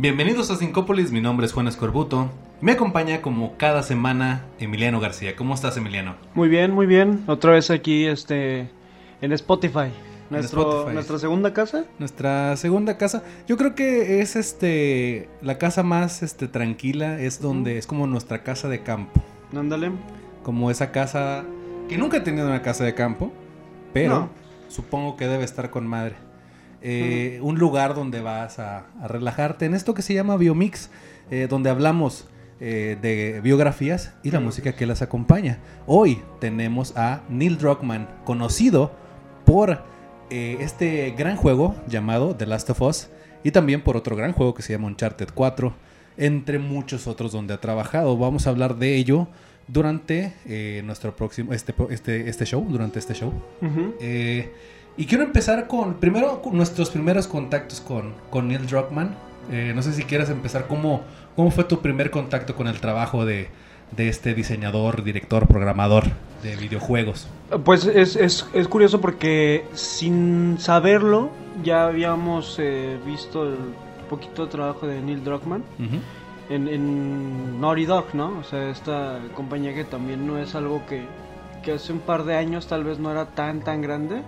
Bienvenidos a Sincópolis, mi nombre es Juan Escorbuto. Me acompaña como cada semana Emiliano García. ¿Cómo estás, Emiliano? Muy bien, muy bien. Otra vez aquí este en Spotify. Nuestro, Nuestra segunda casa. Nuestra segunda casa. Yo creo que es este la casa más este tranquila, es donde es como nuestra casa de campo. Ándale. Como esa casa que nunca he tenido una casa de campo, pero supongo que debe estar con madre. Eh, un lugar donde vas a, relajarte en esto que se llama Biomix, eh, donde hablamos eh, de biografías y la música que las acompaña. Hoy tenemos a Neil Druckmann, conocido por este gran juego llamado The Last of Us y también por otro gran juego que se llama Uncharted 4, entre muchos otros donde ha trabajado. Vamos a hablar de ello durante nuestro próximo este, este, este show, durante este show. Y quiero empezar con, primero, nuestros primeros contactos con, con Neil Druckmann. Eh, no sé si quieres empezar, ¿cómo, ¿cómo fue tu primer contacto con el trabajo de, este diseñador, director, programador de videojuegos? Pues es, es, es curioso porque sin saberlo ya habíamos eh, visto el poquito de trabajo de Neil Druckmann. en, en Naughty Dog, ¿no? O sea, esta compañía que también no es algo que, que hace un par de años tal vez no era tan, tan grande.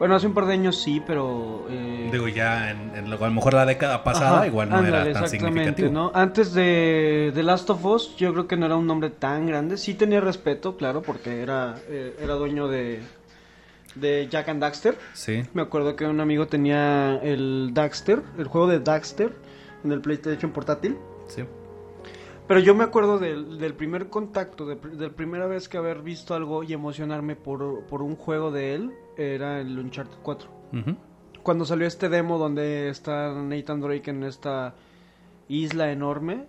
Bueno, hace un par de años sí, pero... Eh... Digo, ya en, a lo mejor la década pasada igual no era tan significativo. ¿no? Antes de The Last of Us yo creo que no era un nombre tan grande. Sí tenía respeto, claro, porque era, eh, era dueño de, de Jack and Daxter. Sí. Me acuerdo que un amigo tenía el Daxter, el juego de Daxter, en el PlayStation portátil. Sí. Pero yo me acuerdo del, del primer contacto, de, de, la primera vez que haber visto algo y emocionarme por, por un juego de él era el Uncharted 4. Cuando salió este demo donde está Nathan Drake en esta isla enorme,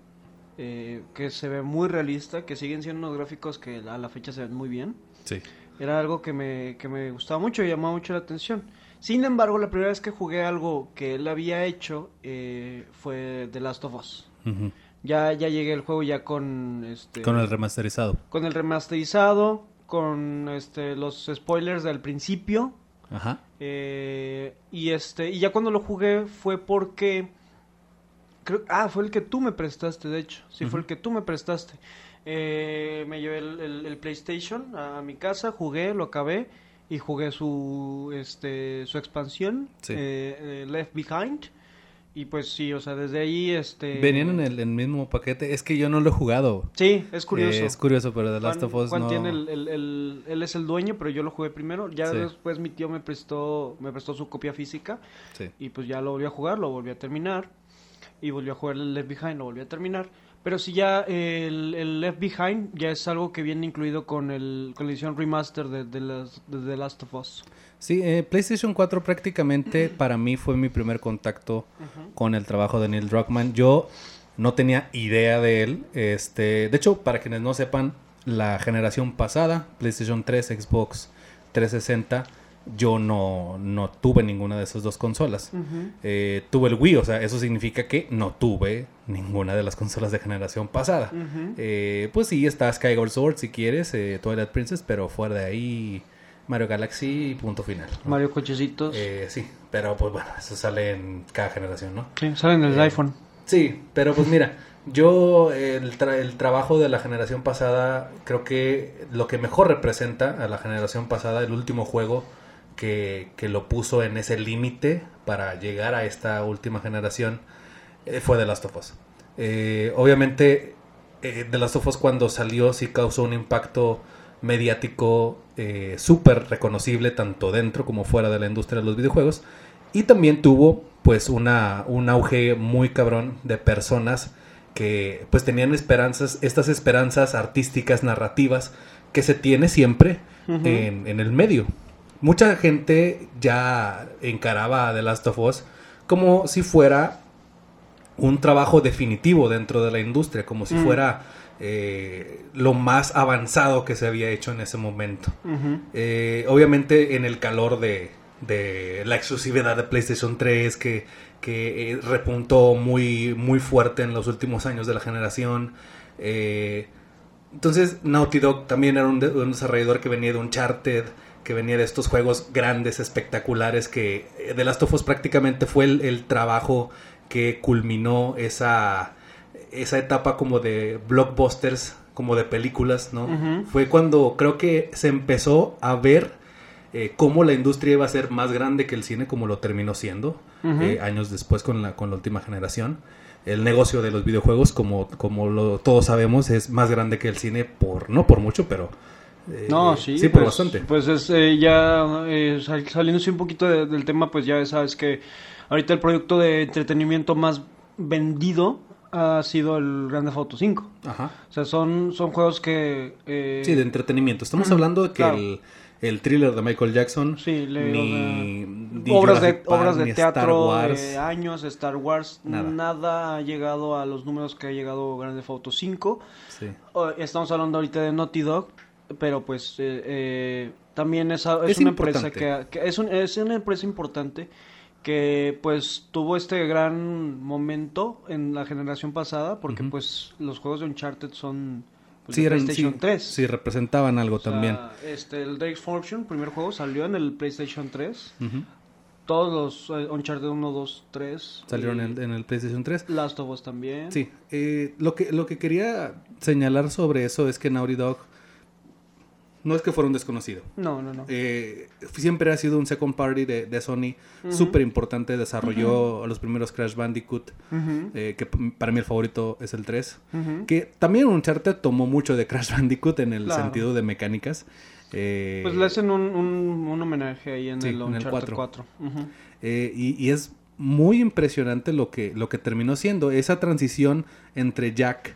eh, que se ve muy realista, que siguen siendo unos gráficos que a la fecha se ven muy bien. Sí. Era algo que me, que me gustaba mucho y llamaba mucho la atención. Sin embargo, la primera vez que jugué algo que él había hecho eh, fue The Last of Us. Ya, ya llegué al juego ya con este con el remasterizado. Con el remasterizado, con este, los spoilers del principio. Ajá. Eh, y este, y ya cuando lo jugué fue porque creo, ah, fue el que tú me prestaste, de hecho, sí fue el que tú me prestaste. Eh, me llevé el, PlayStation a, mi casa, jugué, lo acabé y jugué su, este, su expansión, eh, Left Behind. Y pues sí, o sea, desde ahí, este... Venían en el, mismo paquete. Es que yo no lo he jugado. Sí, es curioso. es curioso, pero The Last of Us Juan tiene el, el, él es el dueño, pero yo lo jugué primero. Ya después mi tío me prestó, me prestó su copia física. Sí. Y pues ya lo volví a jugar, lo volví a terminar. Y volví a jugar el Left Behind, lo volví a terminar. Pero si ya el, Left Behind ya es algo que viene incluido con, el, con la edición remaster de, de, de The Last of Us. Sí, eh, PlayStation 4 prácticamente para mí fue mi primer contacto con el trabajo de Neil Druckmann. Yo no tenía idea de él. Este, de hecho, para quienes no sepan, la generación pasada, PlayStation 3, Xbox 360, yo no, no tuve ninguna de esas dos consolas. Eh, tuve el Wii, o sea, eso significa que no tuve ninguna de las consolas de generación pasada. Eh, pues sí, está Skyward Sword si quieres, Twilight Princess, pero fuera de ahí Mario Galaxy y punto final. Mario Cochecitos. Eh, sí, pero pues bueno, eso sale en cada generación, ¿no? Sí, sale en el eh, iPhone. Sí, pero pues mira, yo el, el trabajo de la generación pasada, creo que lo que mejor representa a la generación pasada, el último juego que, que lo puso en ese límite para llegar a esta última generación, eh, fue The Last of Us. obviamente, The Last of Us cuando salió sí causó un impacto mediático eh, súper reconocible tanto dentro como fuera de la industria de los videojuegos. Y también tuvo pues una, un auge muy cabrón de personas que pues tenían esperanzas, estas esperanzas artísticas, narrativas que se tiene siempre en, el medio. Mucha gente ya encaraba a The Last of Us como si fuera un trabajo definitivo dentro de la industria, como si Mm. fuera eh, lo más avanzado que se había hecho en ese momento. Eh, obviamente en el calor de, de la exclusividad de PlayStation 3 que, que eh, repuntó muy, muy fuerte en los últimos años de la generación. Entonces Naughty Dog también era un, de- un desarrollador que venía de Uncharted, que venía de estos juegos grandes, espectaculares, que eh, The Last of Us prácticamente fue el, el trabajo que culminó esa, esa etapa como de blockbusters, como de películas, ¿no? Fue cuando creo que se empezó a ver eh, cómo la industria iba a ser más grande que el cine, como lo terminó siendo eh, años después con la, con la última generación. El negocio de los videojuegos, como, como lo, todos sabemos, es más grande que el cine por, no por mucho, pero... eh, No, sí. Sí, pues, bastante. Pues es eh, ya eh, sal- saliéndose un poquito de- del tema, pues ya sabes que ahorita el producto de entretenimiento más vendido ha sido el Grand Theft Auto 5. Ajá. O sea, son, son juegos que... eh, Sí, de entretenimiento. Estamos hablando de que claro. el, el thriller de Michael Jackson, Sí, le- ni, ni obras de, obras de teatro, Wars. de años, Star Wars, Nada. nada. ha llegado a los números que ha llegado Grand Theft Auto 5. Sí. Estamos hablando ahorita de Naughty Dog, pero pues eh, eh, también es, es Es una empresa que, que es, un- es una empresa importante que pues tuvo este gran momento en la generación pasada porque pues los juegos de Uncharted son pues, Sí, de eran, PlayStation sí, 3. sí, representaban algo O sea, también. Este, el Drake's Fortune, primer juego, salió en el PlayStation 3. Ujú. Todos los eh, Uncharted 1, 2, 3. Salieron y en, el- en el PlayStation 3. Last of Us también. Sí, eh, lo, que, lo que quería señalar sobre eso es que Naughty Dog no es que fuera un desconocido. No, no, no. Eh, siempre ha sido un second party de, de Sony Ujú. súper importante. Desarrolló los primeros Crash Bandicoot, eh, que para mí el favorito es el 3. ujú. Que también Uncharted tomó mucho de Crash Bandicoot en el Claro. sentido de mecánicas. Eh, Pues le hacen un, un, un homenaje ahí en Sí, el en el Uncharted 4. 4. Ujú. Eh, y, y es muy impresionante lo que, lo que terminó siendo. Esa transición entre Jack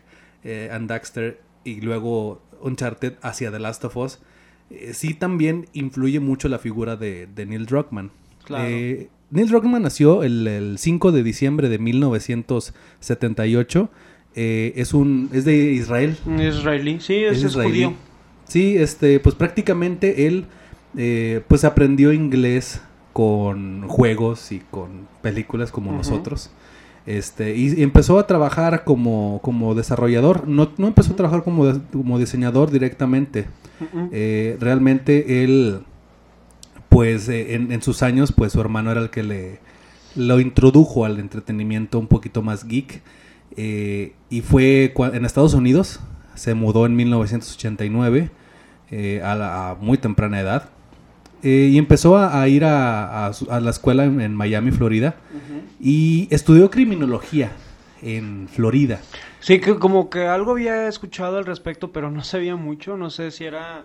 and Daxter y luego Uncharted hacia The Last of Us. eh, sí también influye mucho la figura de, de Neil Druckmann. Claro. Eh, Neil Druckmann nació el, el 5 de diciembre de 1978. Eh, es, un, es de Israel. Israelí, sí, es, es israelí. judío. Sí, este, pues prácticamente él eh, pues aprendió inglés con juegos y con películas como nosotros. Este, y, y empezó a trabajar como, como desarrollador. No, no empezó a trabajar como, de- como diseñador directamente. Eh, realmente él, pues eh, en, en sus años, pues su hermano era el que le lo introdujo al entretenimiento un poquito más geek. Eh, y fue en Estados Unidos, se mudó en 1989 eh, a, la- a muy temprana edad. Eh, y empezó a, a ir a, a la escuela en, en Miami, Florida. Y estudió criminología en Florida. Sí, que como que algo había escuchado al respecto, pero no sabía mucho. No sé si era,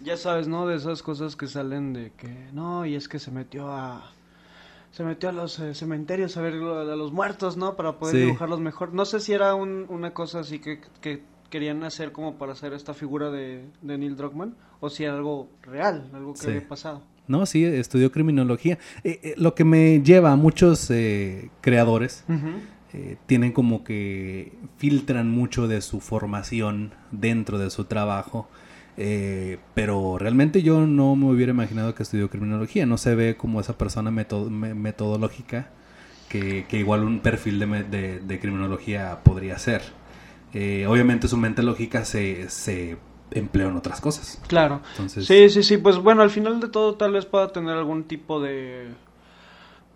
ya sabes, ¿no? De esas cosas que salen de que, no, y es que se metió a... Se metió a los eh, cementerios a ver a los muertos, ¿no? Para poder Sí. dibujarlos mejor. No sé si era un- una cosa así que, que querían hacer como para hacer esta figura de, de Neil Druckmann. O si era algo real, algo que Sí. había pasado. No, sí, estudió criminología. Eh, eh, lo que me lleva a muchos eh, creadores eh, tienen como que filtran mucho de su formación dentro de su trabajo. eh, pero realmente yo no me hubiera imaginado que estudió criminología. No se ve como esa persona meto- me- metodológica que, que igual un perfil de, me- de- de criminología podría ser. Eh, obviamente su mente lógica se, se empleó en otras cosas. Claro. Entonces, Sí, sí, sí, pues bueno, al final de todo tal vez pueda tener algún tipo de,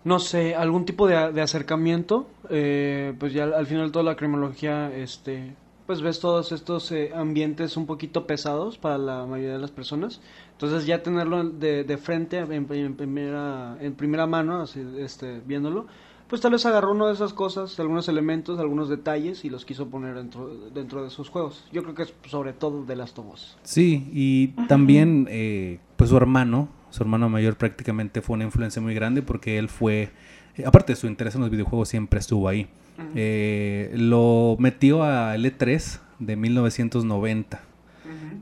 no sé, algún tipo de, de acercamiento, eh, pues ya al, al final de toda la criminología, este, pues ves todos estos eh, ambientes un poquito pesados para la mayoría de las personas, entonces ya tenerlo de, de frente, en, en primera, en primera mano, así, este, viéndolo, pues tal vez agarró una de esas cosas, algunos elementos, algunos detalles y los quiso poner dentro, dentro de sus juegos. Yo creo que es sobre todo de las tomos. Sí, y también eh, pues su hermano, su hermano mayor prácticamente fue una influencia muy grande porque él fue, eh, aparte de su interés en los videojuegos, siempre estuvo ahí. Eh, lo metió a L3 de 1990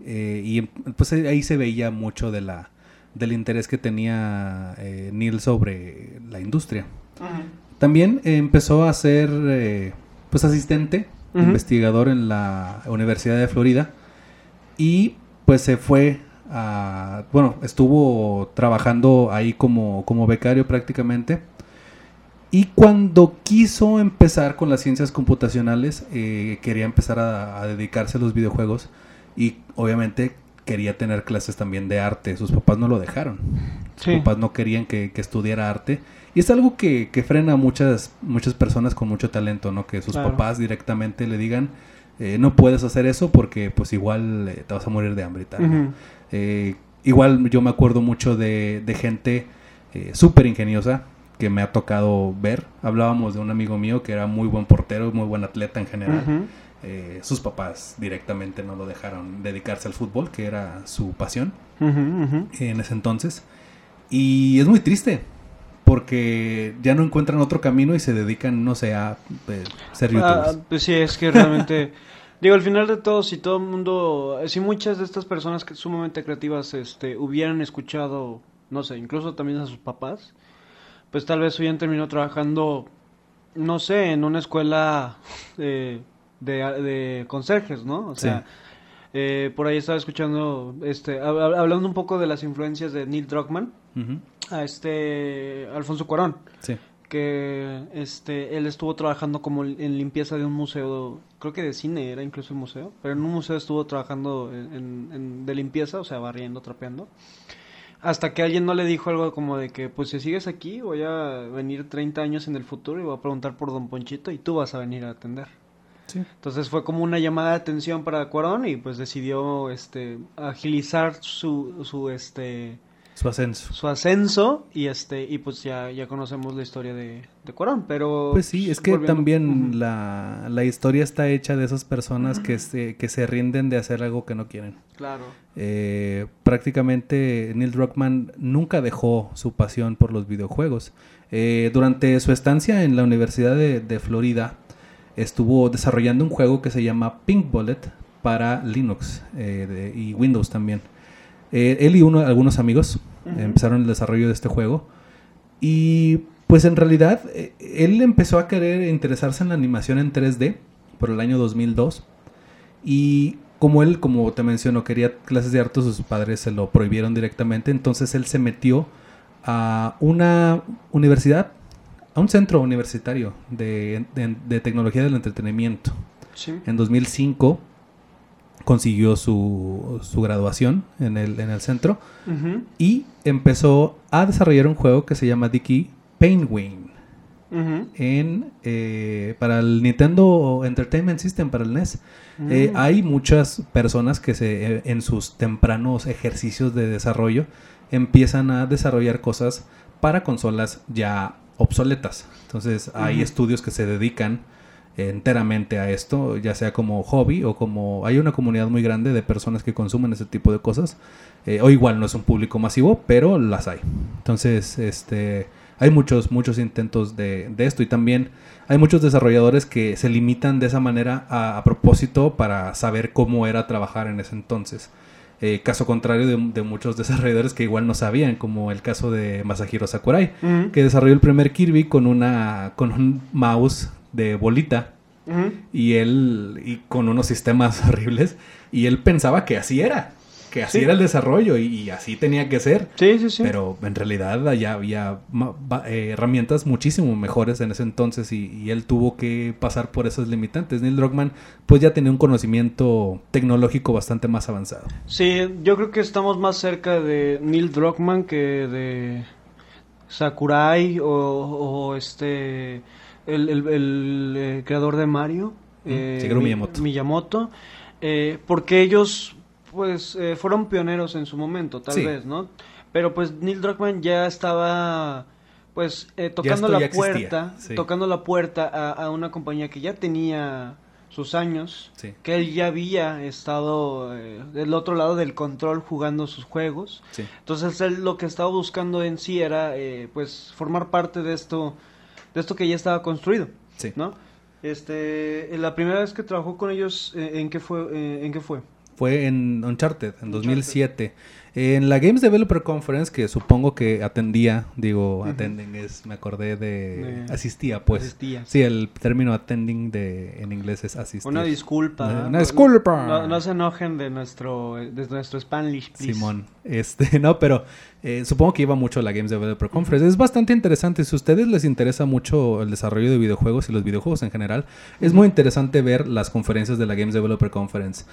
eh, y em- pues ahí se veía mucho de la del interés que tenía eh, Neil sobre la industria. También empezó a ser eh, pues asistente, investigador en la Universidad de Florida y pues se fue a, bueno, estuvo trabajando ahí como, como becario prácticamente. Y cuando quiso empezar con las ciencias computacionales, eh, quería empezar a, dedicarse a los videojuegos y obviamente quería tener clases también de arte. Sus papás no lo dejaron. Sus papás no querían que, estudiara arte. Y es algo que, frena a muchas, muchas personas con mucho talento, ¿no? Que sus papás directamente le digan, eh, no puedes hacer eso porque pues igual eh, te vas a morir de hambre y tal. Eh, igual yo me acuerdo mucho de, gente súper ingeniosa que me ha tocado ver. Hablábamos de un amigo mío que era muy buen portero, muy buen atleta en general. sus papás directamente no lo dejaron dedicarse al fútbol, que era su pasión en ese entonces. Y es muy triste, porque ya no encuentran otro camino y se dedican, no sé, a eh, ser ah, youtubers. pues sí, es que realmente, digo, al final de todo, si todo el mundo, si muchas de estas personas que sumamente creativas este, hubieran escuchado, no sé, incluso también a sus papás, pues tal vez hubieran terminado trabajando, no sé, en una escuela de, de, conserjes, ¿no? O sea, eh, por ahí estaba escuchando, este, hablando un poco de las influencias de Neil Druckmann a este Alfonso Cuarón. Que este, él estuvo trabajando como en limpieza de un museo, creo que de cine era incluso el museo, pero en un museo estuvo trabajando en, de limpieza, o sea, barriendo, trapeando. Hasta que alguien no le dijo algo como de que, pues si sigues aquí, voy a venir 30 años en el futuro y voy a preguntar por Don Ponchito y tú vas a venir a atender. Entonces fue como una llamada de atención para Cuarón y pues decidió este agilizar su, su este su ascenso. Su ascenso y este y pues ya, ya conocemos la historia de, de Cuarón, pero... Pues sí, es que también la, la, historia está hecha de esas personas que, se, que se rinden de hacer algo que no quieren. Claro. Eh, prácticamente Neil Druckmann nunca dejó su pasión por los videojuegos. Eh, durante su estancia en la Universidad de, Florida estuvo desarrollando un juego que se llama Pink Bullet para Linux eh, y Windows también. Él y uno, algunos amigos empezaron el desarrollo de este juego. Y pues en realidad eh, él empezó a querer interesarse en la animación en 3D por el año 2002. Y como él, como te menciono, quería clases de arte, sus padres se lo prohibieron directamente. Entonces él se metió a una universidad, a un centro universitario de, tecnología del entretenimiento. En 2005 consiguió su, su graduación en el, en el centro y empezó a desarrollar un juego que se llama Dicky Painwing en, eh, para el Nintendo Entertainment System, para el NES. Eh, mm. hay muchas personas que se, eh, en sus tempranos ejercicios de desarrollo empiezan a desarrollar cosas para consolas ya obsoletas. Entonces hay estudios que se dedican enteramente a esto, ya sea como hobby o como hay una comunidad muy grande de personas que consumen ese tipo de cosas. Eh, o igual no es un público masivo, pero las hay. Entonces, este, hay muchos, muchos intentos de, de esto y también hay muchos desarrolladores que se limitan de esa manera a, propósito para saber cómo era trabajar en ese entonces. Eh, caso contrario de, muchos desarrolladores que igual no sabían, como el caso de Masahiro Sakurai, que desarrolló el primer Kirby con una con un mouse de bolita. Y él, y con unos sistemas horribles, y él pensaba que así era, que así era el desarrollo y, así tenía que ser. Sí, sí, sí. Pero en realidad allá había eh, herramientas muchísimo mejores en ese entonces y, él tuvo que pasar por esas limitantes. Neil Druckmann pues ya tenía un conocimiento tecnológico bastante más avanzado. Sí, yo creo que estamos más cerca de Neil Druckmann que de Sakurai o este el, eh, creador de Mario, eh, Miyamoto, eh, porque ellos pues fueron pioneros en su momento, tal vez, ¿no? Pero pues Neil Druckmann ya estaba pues tocando la puerta, tocando la puerta a, una compañía que ya tenía sus años, que él ya había estado del otro lado del control jugando sus juegos. Entonces él lo que estaba buscando en sí era pues formar parte de esto de esto que ya estaba construido. Sí. ¿No? Este, la primera vez que trabajó con ellos, eh, ¿en qué fue? Eh, ¿En qué fue? Fue en Uncharted, en 2007. En la Games Developer Conference, que supongo que atendía, digo, attending es, me acordé de... asistía, pues. Asistía. Sí, el término attending de, en inglés es asistir. Una disculpa. Una, disculpa. No, se enojen de nuestro, de nuestro Spanish, please. Simón. Este, no, pero eh, supongo que iba mucho a la Games Developer Conference. Es bastante interesante. Si a ustedes les interesa mucho el desarrollo de videojuegos y los videojuegos en general, es muy interesante ver las conferencias de la Games Developer Conference.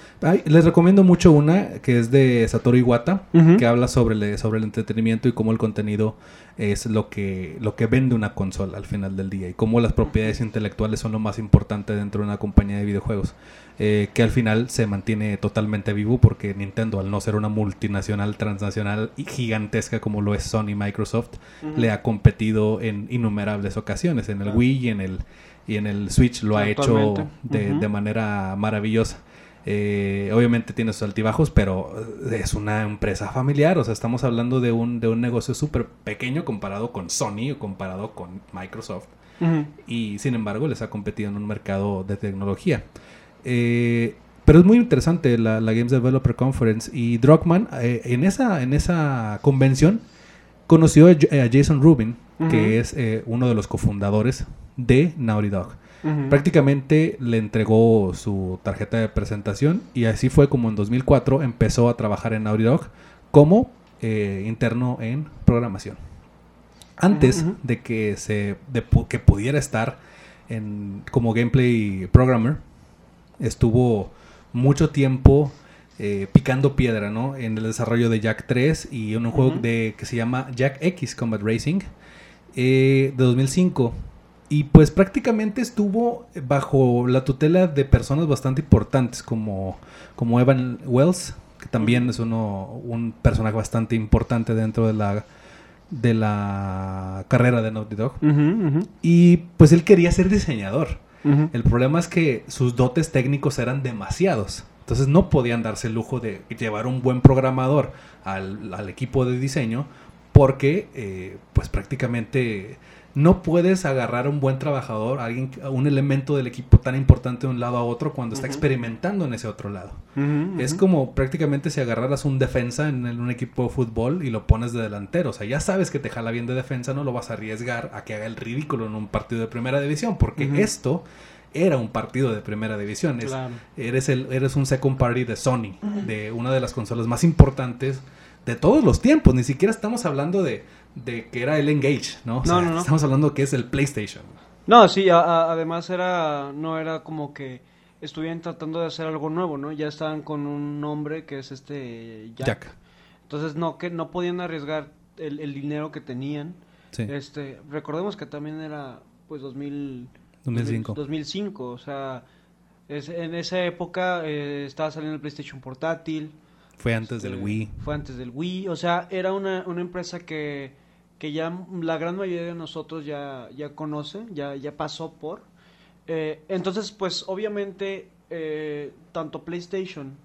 les recomiendo mucho una que es de Satoru Iwata, que habla sobre el, sobre el entretenimiento y cómo el contenido es lo que, lo que vende una consola al final del día y cómo las propiedades intelectuales son lo más importante dentro de una compañía de videojuegos. Eh, que al final se mantiene totalmente vivo porque Nintendo, al no ser una multinacional, transnacional y gigantesca como lo es Sony Microsoft, le ha competido en innumerables ocasiones. En el Wii y en el, y en el Switch lo ha hecho de, manera maravillosa. Eh, obviamente tiene sus altibajos, pero es una empresa familiar. O sea, estamos hablando de un, de un negocio súper pequeño comparado con Sony o comparado con Microsoft. Y sin embargo les ha competido en un mercado de tecnología. Eh, pero es muy interesante la, Games Developer Conference. Y Druckmann, eh, en, esa, en esa convención, conoció a, Jason Rubin, que es eh, uno de los cofundadores de Naughty Dog. Prácticamente le entregó su tarjeta de presentación y así fue como en 2004 empezó a trabajar en Naughty Dog como interno en programación. Antes de que se de, que pudiera estar en, como gameplay programmer, estuvo mucho tiempo eh, picando piedra, ¿no? En el desarrollo de Jack 3 y en un juego de, que se llama Jack X Combat Racing eh, de 2005. Y pues prácticamente estuvo bajo la tutela de personas bastante importantes como, como Evan Wells, que también es uno, un personaje bastante importante dentro de la, de la carrera de Naughty Dog. Y pues él quería ser diseñador. El problema es que sus dotes técnicos eran demasiados. Entonces no podían darse el lujo de llevar un buen programador al, equipo de diseño porque eh, pues prácticamente no puedes agarrar a un buen trabajador, alguien, un elemento del equipo tan importante de un lado a otro cuando está experimentando en ese otro lado. Es como prácticamente si agarraras un defensa en, un equipo de fútbol y lo pones de delantero. O sea, ya sabes que te jala bien de defensa, no lo vas a arriesgar a que haga el ridículo en un partido de primera división, porque esto era un partido de primera división. eres, el, eres un second party de Sony, de una de las consolas más importantes de todos los tiempos. Ni siquiera estamos hablando de de que era el Engage, ¿no? no, no, Estamos hablando que es el PlayStation. No, sí, además era, no era como que estuvieran tratando de hacer algo nuevo, ¿no? Ya estaban con un nombre que es este Jack. Entonces no, que no podían arriesgar el, dinero que tenían. Sí. Este, recordemos que también era pues 2000, 2005. 2005, o sea, en esa época eh, estaba saliendo el PlayStation portátil. Fue antes del este, Wii. Fue antes del Wii, o sea, era una, una empresa que que ya la gran mayoría de nosotros ya, ya conoce, ya, ya pasó por. Eh, entonces, pues obviamente, eh, tanto PlayStation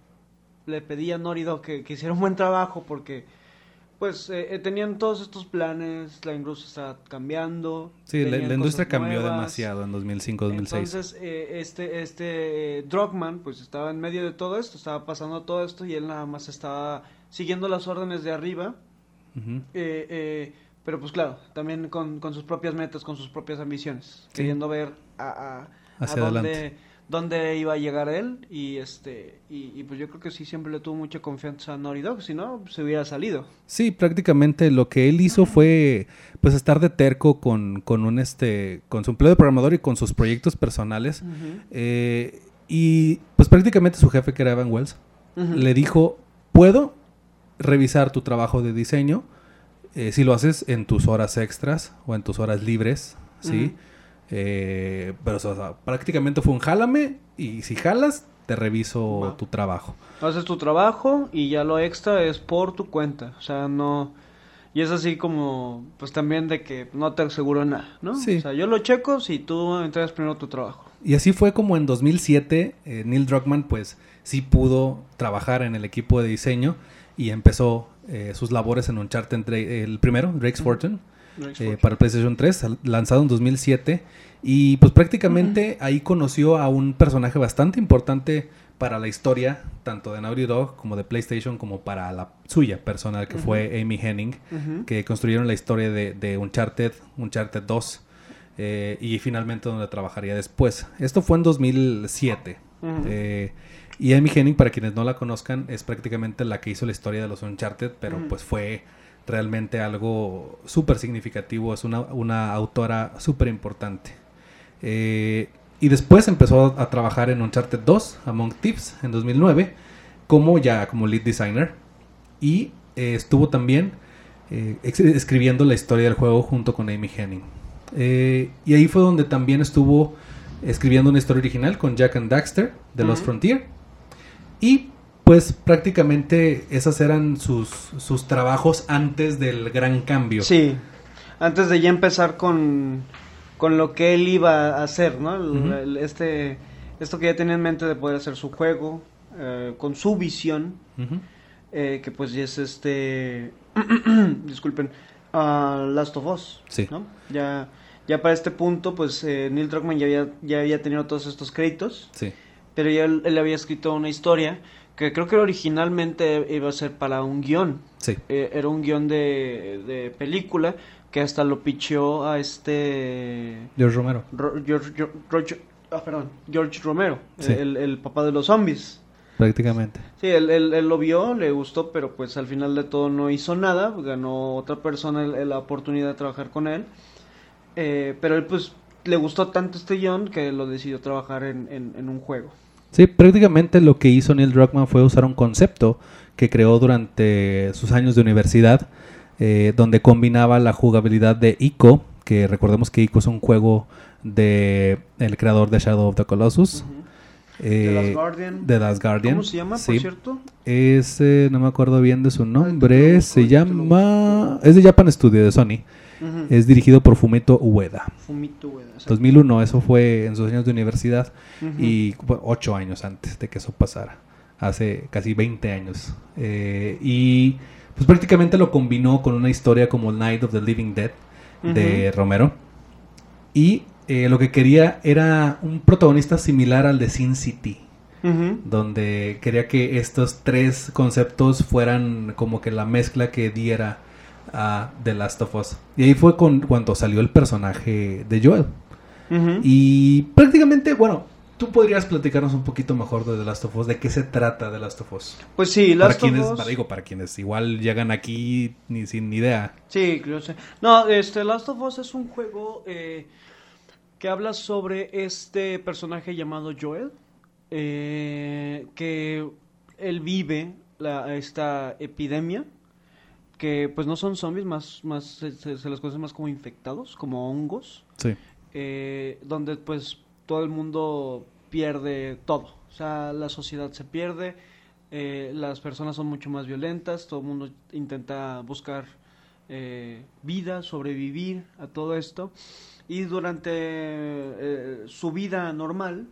le pedía a que, que, hiciera un buen trabajo porque pues eh, tenían todos estos planes, la industria está cambiando. Sí, la, industria cambió demasiado en 2005-2006. Entonces, este, este Drogman pues estaba en medio de todo esto, estaba pasando todo esto y él nada más estaba siguiendo las órdenes de arriba. eh, pero pues claro, también con, sus propias metas, con sus propias ambiciones, queriendo ver a, dónde, iba a llegar él y este y, pues yo creo que sí siempre le tuvo mucha confianza a Naughty Dog, si no se hubiera salido. Sí, prácticamente lo que él hizo fue pues estar de terco con, con un este con su empleo de programador y con sus proyectos personales eh, y pues prácticamente su jefe que era Evan Wells le dijo puedo revisar tu trabajo de diseño eh, si lo haces en tus horas extras o en tus horas libres, ¿sí? Eh, pero prácticamente fue un jálame y si jalas, te reviso tu trabajo. Haces tu trabajo y ya lo extra es por tu cuenta. O sea, no... Y es así como, pues también de que no te aseguro nada, ¿no? Sí. O sea, yo lo checo si tú entregas primero tu trabajo. Y así fue como en 2007 eh, Neil Druckmann pues sí pudo trabajar en el equipo de diseño y empezó eh, sus labores en Uncharted, el primero, Drake's Fortune, eh, para PlayStation 3, lanzado en 2007. Y pues prácticamente ahí conoció a un personaje bastante importante para la historia, tanto de Naughty Dog como de PlayStation, como para la suya personal, que fue Amy Henning, que construyeron la historia de, de Uncharted, Uncharted 2, eh, y finalmente donde trabajaría después. Esto fue en 2007. Eh, y Amy Henning, para quienes no la conozcan, es prácticamente la que hizo la historia de los Uncharted, pero pues fue realmente algo súper significativo, es una, una autora súper importante. Eh, y después empezó a trabajar en Uncharted 2, Among Thieves, en 2009, como ya como lead designer. Y eh, estuvo también eh, escribiendo la historia del juego junto con Amy Henning. Y ahí fue donde también estuvo escribiendo una historia original con Jack and Daxter de Los Frontier. Y pues prácticamente esas eran sus, sus trabajos antes del gran cambio. Sí, antes de ya empezar con con lo que él iba a hacer, ¿no? este, esto que ya tenía en mente de poder hacer su juego, eh, con su visión, eh, que pues ya es este, disculpen, uh, Last of Us, sí. ¿no? Ya, ya para este punto, pues eh, Neil Druckmann ya había, ya había tenido todos estos créditos, sí. pero ya él, había escrito una historia que creo que originalmente iba a ser para un guion. Sí. era un guion de, de película que hasta lo picheó a este... George Romero. George, ah, perdón, George Romero, el, papá de los zombies. Prácticamente. Sí, él, él, lo vio, le gustó, pero pues al final de todo no hizo nada, ganó otra persona la oportunidad de trabajar con él, eh, pero él pues le gustó tanto este guion que lo decidió trabajar en, en un juego. Sí, prácticamente lo que hizo Neil Druckmann fue usar un concepto que creó durante sus años de universidad, eh, donde combinaba la jugabilidad de Ico, que recordemos que Ico es un juego de el creador de Shadow of the Colossus. De Last Guardian. ¿Cómo se llama, por cierto? Es, no me acuerdo bien de su nombre. se llama. Es de Japan Studio, de Sony. Es dirigido por Fumito Ueda. Fumito Ueda. 2001, eso fue en sus años de universidad. Y ocho años antes de que eso pasara. Hace casi 20 años. Eh, y pues prácticamente lo combinó con una historia como Night of the Living Dead de Romero. Y eh, lo que quería era un protagonista similar al de Sin City. Donde quería que estos tres conceptos fueran como que la mezcla que diera a The Last of Us. Y ahí fue con, cuando salió el personaje de Joel. Y prácticamente, bueno, ¿Tú podrías platicarnos un poquito mejor de The Last of Us? ¿De qué se trata The Last of Us? Pues sí, Last para of Us... Para, digo, para quienes igual llegan aquí ni sin idea. Sí, creo que No, este, Last of Us es un juego eh, que habla sobre este personaje llamado Joel, eh, que él vive la, esta epidemia, que pues no son zombies, más, más se, se, las conoce más como infectados, como hongos. Sí. Eh, donde pues todo el mundo pierde todo. O sea, la sociedad se pierde, eh, las personas son mucho más violentas, todo el mundo intenta buscar eh, vida, sobrevivir a todo esto. Y durante eh, su vida normal,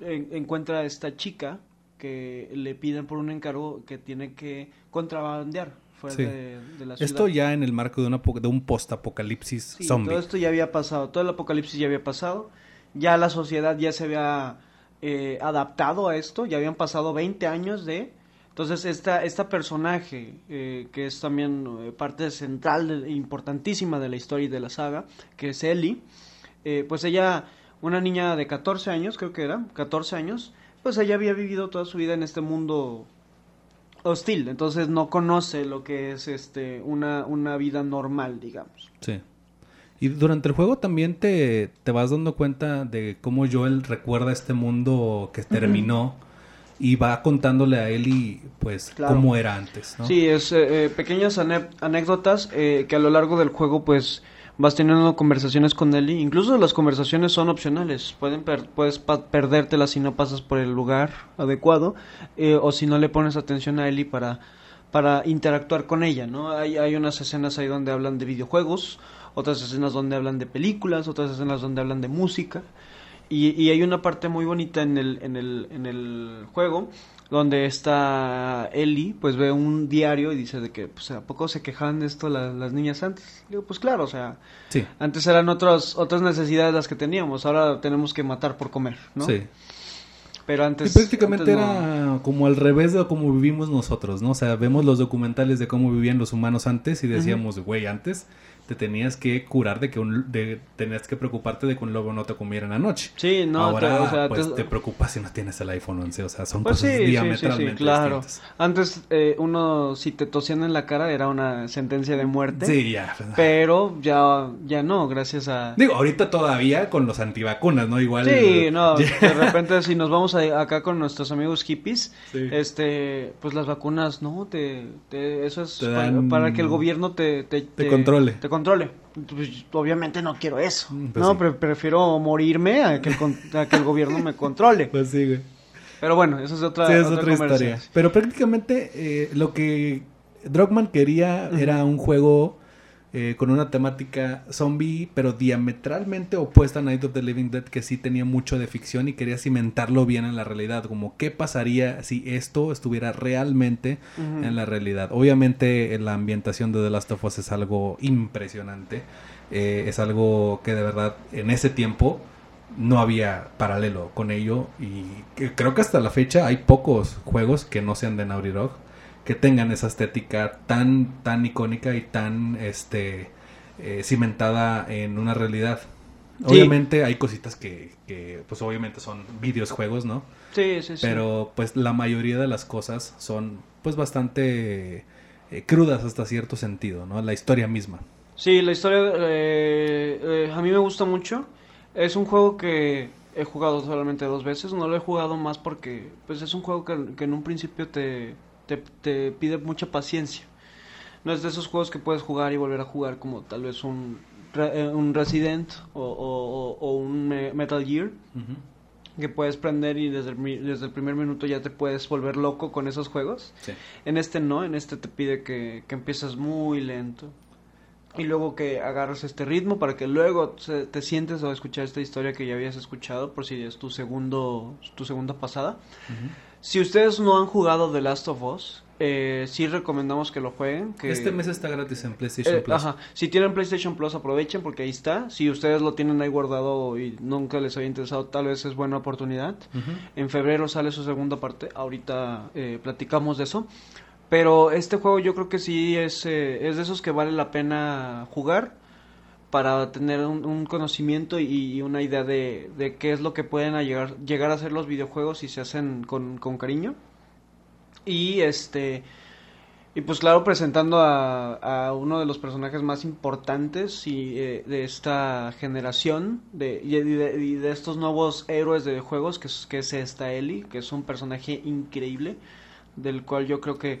encuentra a esta chica que le piden por un encargo que tiene que contrabandear fuera de, la ciudad. Esto ya en el marco de, una, de un post-apocalipsis sí, zombie. Todo esto ya había pasado, todo el apocalipsis ya había pasado ya la sociedad ya se había eh, adaptado a esto, ya habían pasado 20 años de... Entonces, esta, esta personaje, eh, que es también eh, parte central e importantísima de la historia y de la saga, que es Ellie, pues ella, una niña de 14 años, creo que era, 14 años, pues ella había vivido toda su vida en este mundo hostil, entonces no conoce lo que es este una, una vida normal, digamos. Sí. Y durante el juego también te, te vas dando cuenta de cómo Joel recuerda este mundo que terminó y va contándole a Ellie pues cómo era antes, ¿no? Sí, es eh, eh, pequeñas anécdotas eh, que a lo largo del juego pues vas teniendo conversaciones con Ellie. Incluso las conversaciones son opcionales. Pueden puedes perdértelas si no pasas por el lugar adecuado o si no le pones atención a Ellie para, para interactuar con ella, ¿no? Hay, hay unas escenas ahí donde hablan de videojuegos otras escenas donde hablan de películas, otras escenas donde hablan de música. Y, hay una parte muy bonita en el, en el, en el juego donde está Ellie, pues ve un diario y dice de que, pues, ¿a poco se quejaban de esto las, niñas antes? Digo, pues claro, o sea, antes eran otras, otras necesidades las que teníamos, ahora tenemos que matar por comer, ¿no? Sí. Pero antes... Y prácticamente antes no. era como al revés de cómo vivimos nosotros, ¿no? O sea, vemos los documentales de cómo vivían los humanos antes y decíamos, güey, antes te tenías que curar de que un, de, tenías que preocuparte de que un lobo no te comiera en la noche. Sí, no, Ahora, te- o sea, pues te- te preocupas si no tienes el iPhone 11, o sea, son Pues cosas sí, sí, sí, diametralmente sí, claro. distintas. Antes eh, uno, si te tosían en la cara, era una sentencia de muerte. Sí, ya. Pero ya, ya no, gracias a... Digo, ahorita todavía con los antivacunas, ¿no? Igual. Sí, no, de repente si nos vamos a- acá con nuestros amigos hippies, este, pues las vacunas, no, te, te- eso es Te para, dan- para que el gobierno te, te, Te controle. Te controle. Pues, obviamente no quiero eso. Mm, pues no, sí. pre- prefiero morirme a que, el, a que el gobierno me controle. Pues sí, güey. Pero bueno, eso es otra, Sí, es otra otra conversación. historia. Pero prácticamente eh, lo que Drogman quería era un juego eh, con una temática zombie, pero diametralmente opuesta a Night of the Living Dead, que sí tenía mucho de ficción y quería cimentarlo bien en la realidad. Como, ¿qué pasaría si esto estuviera realmente en la realidad? Obviamente, la ambientación de The Last of Us es algo impresionante. Eh, es algo que de verdad en ese tiempo no había paralelo con ello y creo que hasta la fecha hay pocos juegos que no sean de Naughty Dog que tengan esa estética tan tan icónica y tan este eh, cimentada en una realidad. Sí. Obviamente hay cositas que, que, pues obviamente son videojuegos, ¿no? Sí, sí, sí. Pero pues la mayoría de las cosas son pues bastante eh, crudas hasta cierto sentido, ¿no? La historia misma. Sí, la historia eh, eh, a mí me gusta mucho. Es un juego que he jugado solamente dos veces. No lo he jugado más porque pues es un juego que, que en un principio te, te, te pide mucha paciencia. No es de esos juegos que puedes jugar y volver a jugar como tal vez un, eh, un Resident o, o- o- o un Me- Metal Gear. Que puedes prender y desde el, desde el primer minuto ya te puedes volver loco con esos juegos. Sí. En este no, en este te pide que, que empieces muy lento. Y luego que agarres este ritmo para que luego se- te sientes a escuchar esta historia que ya habías escuchado por si es tu segundo tu segunda pasada. Si ustedes no han jugado The Last of Us, eh, sí recomendamos que lo jueguen. Que, Este mes está gratis en PlayStation eh, Plus. ajá. Si tienen PlayStation Plus, aprovechen porque ahí está. Si ustedes lo tienen ahí guardado y nunca les había interesado, tal vez es buena oportunidad. Ujú. En febrero sale su segunda parte. Ahorita eh, platicamos de eso. Pero este juego yo creo que sí es, eh, es de esos que vale la pena jugar para tener un, conocimiento y, una idea de, de qué es lo que pueden llegar, llegar a ser los videojuegos si se hacen con, con cariño. Y este y pues claro, presentando a, a uno de los personajes más importantes y, eh, de esta generación de, y de estos nuevos héroes de juegos, que es, que es esta Ellie, que es un personaje increíble, del cual yo creo que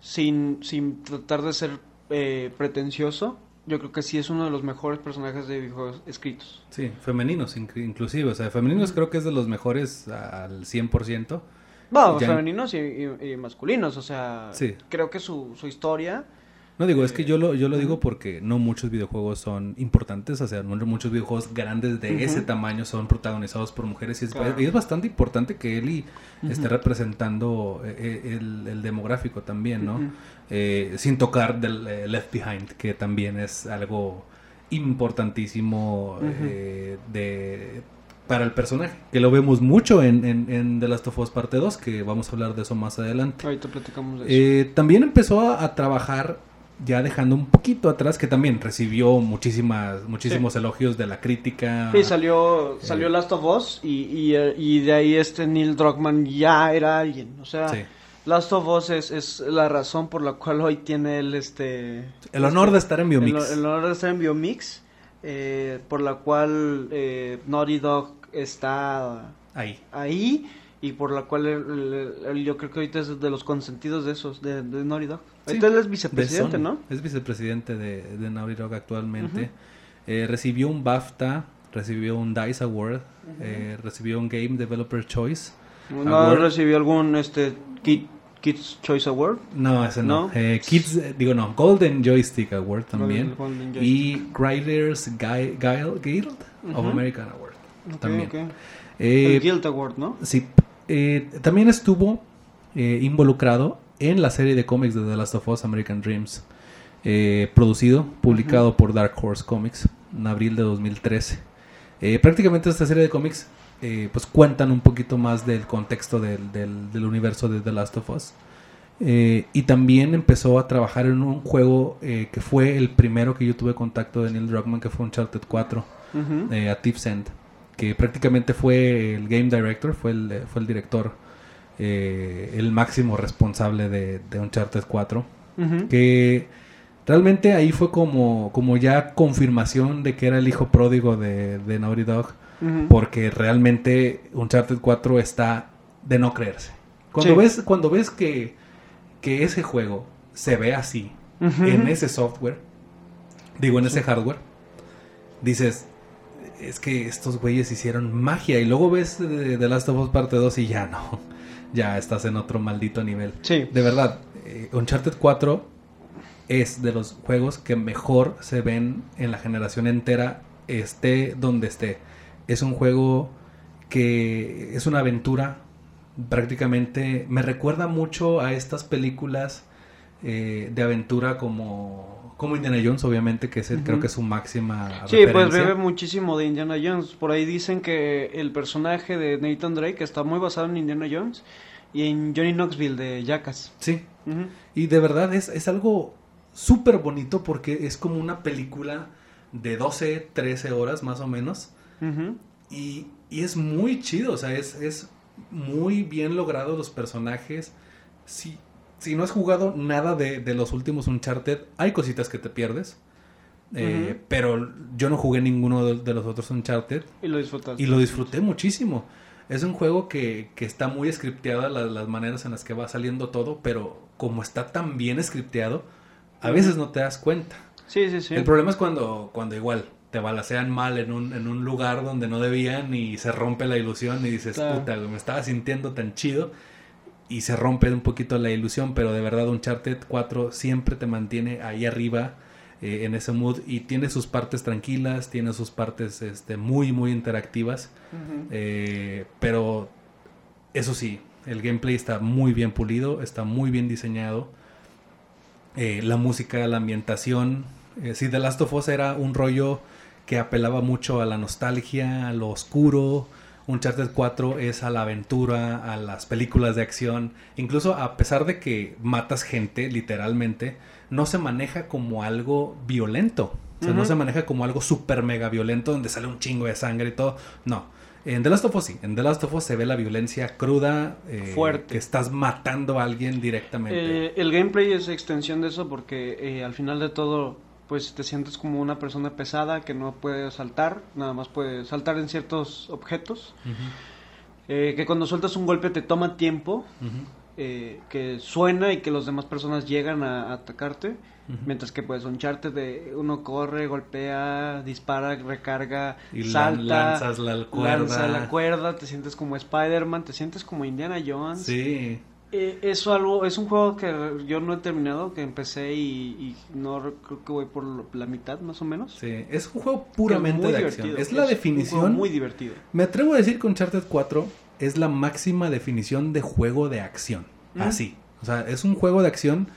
sin, sin tratar de ser eh, pretencioso, yo creo que sí es uno de los mejores personajes de videojuegos escritos. Sí, femeninos inclu- inclusive. O sea, femeninos creo que es de los mejores al 100%. Bueno, Ya- femeninos y, y- y masculinos, o sea, Sí. creo que su, su historia... No digo, es que yo lo, yo lo digo porque no muchos videojuegos son importantes, o sea, no muchos videojuegos grandes de ese tamaño son protagonizados por mujeres y es, Claro. y es bastante importante que Ellie esté representando eh, eh, el, el demográfico también, ¿no? Eh, sin tocar del eh, Left Behind, que también es algo importantísimo eh, de para el personaje, que lo vemos mucho en, en, en The Last of Us Parte 2, que vamos a hablar de eso más adelante. Ahorita platicamos de eso. Eh, también empezó a, a trabajar, ya dejando un poquito atrás, que también recibió muchísimas, muchísimos elogios de la crítica. Sí, salió, eh, salió Last of Us y, y, eh, y de ahí este Neil Druckmann ya era alguien. O sea, Sí. Last of Us es, es la razón por la cual hoy tiene el este... El honor de estar en Biomix. El, el honor de estar en Biomix, eh, por la cual eh, Naughty Dog está Ahí. ahí y por la cual el- el- el- yo creo que ahorita es de los consentidos de esos, de, de Naughty Dog. Sí, él es de vicepresidente. ¿no? Es vicepresidente de, de Naughty Dog actualmente. Eh, recibió un BAFTA, recibió un DICE Award, eh, recibió un Game Developer Choice. ¿No Award. recibió algún este Kid- Kids Choice Award? No, ese no. ¿No? Eh, Kids, digo no, Golden Joystick Award también. Golden Joystick. Y Writers Gui- Guild, Guild of Ujú. American Award. También. ok. Eh, el Guild Award, ¿no? Sí. Eh, también estuvo eh, involucrado en la serie de cómics de The Last of Us American Dreams. eh, producido, publicado por Dark Horse Comics en abril de 2013. Eh, prácticamente esta serie de cómics pues cuentan un poquito más del contexto del, del, del universo de The Last of Us. Y también empezó a trabajar en un juego que fue el primero que yo tuve contacto de Neil Druckmann, que fue Uncharted 4, Ujú. eh, a Thief's End, que prácticamente fue el game director, fue el, fue el director, eh, el máximo responsable de, de Uncharted 4, Ujú. que realmente ahí fue como, como ya confirmación de que era el hijo pródigo de, de Naughty Dog, porque realmente Uncharted 4 está de no creerse. Cuando Sí. ves, cuando ves que, que ese juego se ve así, en ese software, digo, en ese hardware, dices, es que estos güeyes hicieron magia. Y luego ves eh, The Last of Us parte 2 y ya no, ya estás en otro maldito nivel. Sí. De verdad, eh, Uncharted 4 es de los juegos que mejor se ven en la generación entera, esté donde esté. Es un juego que es una aventura, prácticamente me recuerda mucho a estas películas eh, de aventura como, como Indiana Jones, obviamente, que es el- creo que es su máxima Sí, pues bebe muchísimo de Indiana Jones. Por ahí dicen que el personaje de Nathan Drake está muy basado en Indiana Jones y en Johnny Knoxville de Jackass. Sí. Y de verdad es, es algo súper bonito porque es como una película de 12, 13 horas más o menos. Y, y es muy chido, o sea, es, es muy bien logrado los personajes. Si, si no has jugado nada de, de los últimos Uncharted, hay cositas que te pierdes. Eh. Pero yo no jugué ninguno de, de los otros Uncharted Y lo disfrutaste. y lo disfruté muchísimo. Es un juego que, que está muy scripteado las, las maneras en las que va saliendo todo, pero como está tan bien scripteado, a veces no te das cuenta. Sí, sí, sí. El problema es cuando, cuando igual te balacean mal en un, en un lugar donde no debían y se rompe la ilusión y dices, Claro. puta, me estaba sintiendo tan chido y se rompe un poquito la ilusión, pero de verdad Uncharted 4 siempre te mantiene ahí arriba eh, en ese mood y tiene sus partes tranquilas, tiene sus partes este, muy, muy interactivas, eh, pero eso sí, el gameplay está muy bien pulido, está muy bien diseñado. Eh, la música, la ambientación. Sí, The Last of Us era un rollo que apelaba mucho a la nostalgia, a lo oscuro. Uncharted 4 es a la aventura, a las películas de acción. Incluso a pesar de que matas gente, literalmente, no se maneja como algo violento. O sea, no se maneja como algo súper mega violento donde sale un chingo de sangre y todo. No. En The Last of Us sí. En The Last of Us se ve la violencia cruda. eh, Fuerte. Que estás matando a alguien directamente. Eh, el gameplay es extensión de eso porque eh, al final de todo pues te sientes como una persona pesada que no puede saltar, nada más puede saltar en ciertos objetos, Ujú, eh, que cuando sueltas un golpe te toma tiempo, ujú, eh, que suena y que las demás personas llegan a, a atacarte, ujú. mientras que pues Uncharted de uno corre, golpea, dispara, recarga, Y salta, lanzas la cuerda. lanza la cuerda, te sientes como Spider-Man, te sientes como Indiana Jones. Sí. Eh, eso algo, es un juego que yo no he terminado, que empecé y, y no re- creo que voy por la mitad más o menos. Sí, es un juego puramente de acción. Es la un definición. juego muy divertido. Me atrevo a decir que Uncharted 4 es la máxima definición de juego de acción. Mm. Así. O sea, es un juego de acción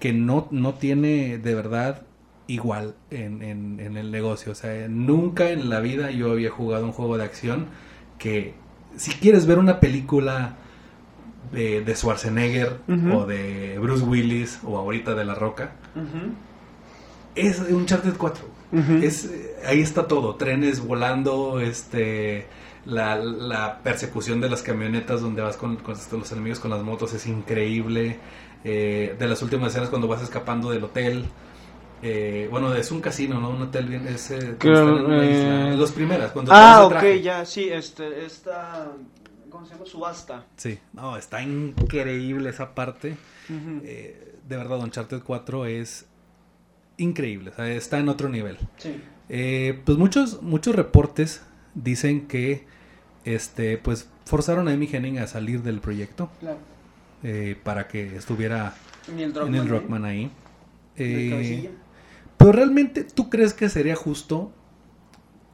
que no, no tiene de verdad igual en, en- en el negocio. O sea, nunca en la vida yo había jugado un juego de acción que si quieres ver una película de, de Schwarzenegger o de Bruce Willis o ahorita de La Roca, es Uncharted 4. Ujú. Es, eh, ahí está todo, trenes volando, este, la, la persecución de las camionetas donde vas con, con los enemigos con las motos es increíble. Eh, de las últimas escenas cuando vas escapando del hotel. eh, bueno, es un casino, ¿no? Un hotel bien... Es, eh, Creo, están en una eh, isla. Los primeras, cuando Ah, ok, traje. ya, sí, este, esta, ¿cómo se llama? Subasta. Sí, no, está increíble esa parte. Eh, de verdad, Uncharted 4 es increíble, o sea, está en otro nivel. Sí. Eh, pues muchos, muchos reportes dicen que este, pues forzaron a Amy Henning a salir del proyecto Claro. eh, para que estuviera en el. Rockman ahí. Eh, pero realmente, ¿tú crees que sería justo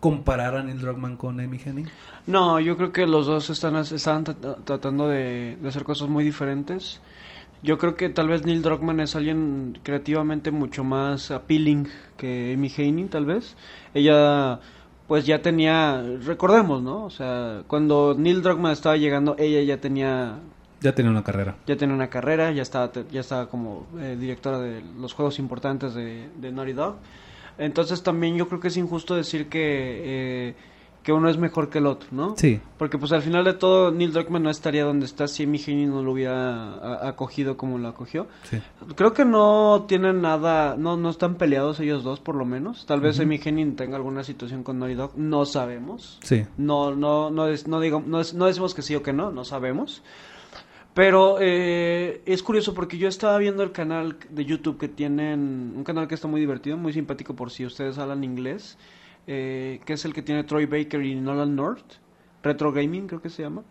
comparar a Neil Druckmann con Amy Henning? No, yo creo que los dos están, están tra- tratando de, de hacer cosas muy diferentes. Yo creo que tal vez Neil Druckmann es alguien creativamente mucho más appealing que Amy Haney, tal vez. Ella pues ya tenía, recordemos, ¿no? O sea, cuando Neil Druckmann estaba llegando, ella ya tenía ya tenía una carrera. Ya tenía una carrera, ya estaba, ya estaba como eh, directora de los juegos importantes de, de, Naughty Dog. Entonces también yo creo que es injusto decir que, eh, que uno es mejor que el otro, ¿no? Sí. Porque pues al final de todo Neil Druckmann no estaría donde está si Hennig no lo hubiera acogido como lo acogió. Sí. Creo que no tienen nada, no, no están peleados ellos dos por lo menos. Tal vez Amy Hennig tenga alguna situación con Naughty Dog, no sabemos. Sí. No, no, no, es, no, digo, no, es, no decimos que sí o que no, no sabemos. Pero eh, es curioso porque yo estaba viendo el canal de YouTube que tienen, un canal que está muy divertido, muy simpático por si ustedes hablan inglés, eh, que es el que tiene Troy Baker y Nolan North, Retro Gaming creo que se llama,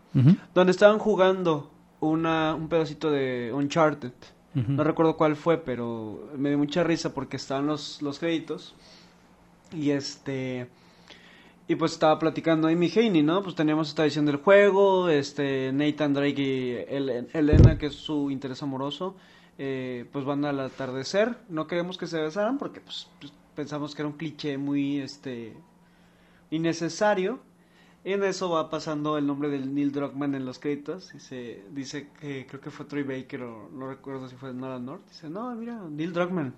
donde estaban jugando una, un pedacito de Uncharted. No recuerdo cuál fue, pero me dio mucha risa porque estaban los, los créditos. Y este y pues estaba platicando Amy Haney, ¿no? Pues teníamos esta visión del juego, este Nathan Drake y Elena, que es su interés amoroso, eh, pues van al atardecer. No queremos que se besaran porque pues, pues, pensamos que era un cliché muy este innecesario. Y en eso va pasando el nombre del Neil Druckmann en los créditos. Y se dice que creo que fue Troy Baker o no recuerdo si fue Nolan North. Dice, no, mira, Neil Druckmann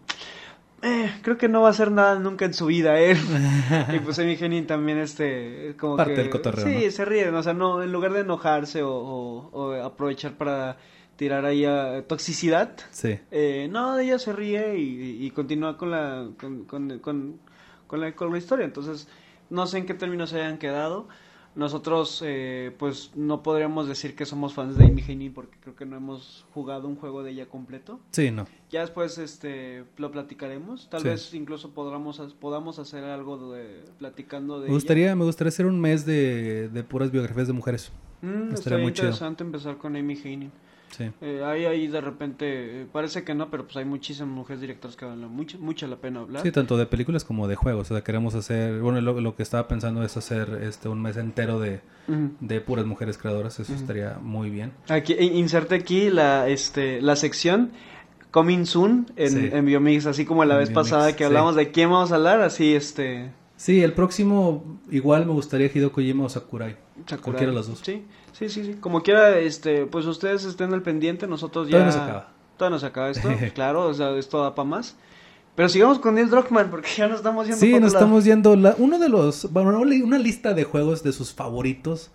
eh, creo que no va a hacer nada nunca en su vida él. y pues Henning también, este, como Parte que... del cotorreo, Sí, se ríe, o sea, no, en lugar de enojarse o, o, aprovechar para tirar ahí a toxicidad, sí. eh, no, ella se ríe y, y continúa con la con, con, con, con, la, con la historia. Entonces, no sé en qué términos se hayan quedado. Nosotros, eh, pues, no podríamos decir que somos fans de Amy Hennig porque creo que no hemos jugado un juego de ella completo. Sí, no. Ya después, este, lo platicaremos. Tal Sí. vez incluso podamos, podamos hacer algo de, platicando de Me gustaría, me gustaría hacer un mes de, de puras biografías de mujeres. ella. Mm, estaría muy chido. empezar con Amy Hennig. Sí. Eh, hay ahí de repente, eh, parece que no, pero pues hay muchísimas mujeres directoras que valen mucho, mucho la pena hablar. Sí, tanto de películas como de juegos. O sea, queremos hacer, bueno, lo, lo que estaba pensando es hacer este un mes entero de, Ujú. de puras mujeres creadoras. Eso Ujú. estaría muy bien. Aquí, in- inserte aquí la, este, la sección Coming Soon en, Sí. en Biomix, así como la En vez Biomix, pasada que sí. hablamos de quién vamos a hablar, así este... Sí, el próximo igual me gustaría Hideo Kojima o Sakurai. Sakurai. Cualquiera de los dos. Sí, sí, sí, sí. Como quiera, este, pues ustedes estén al pendiente, nosotros ya... Todavía no se acaba. Todavía no se acaba esto, claro, o sea, esto da para más. Pero sigamos con Neil Druckmann, porque ya nos estamos yendo Sí, nos lado. estamos yendo. La, uno de los. Bueno, una li- una lista de juegos de sus favoritos.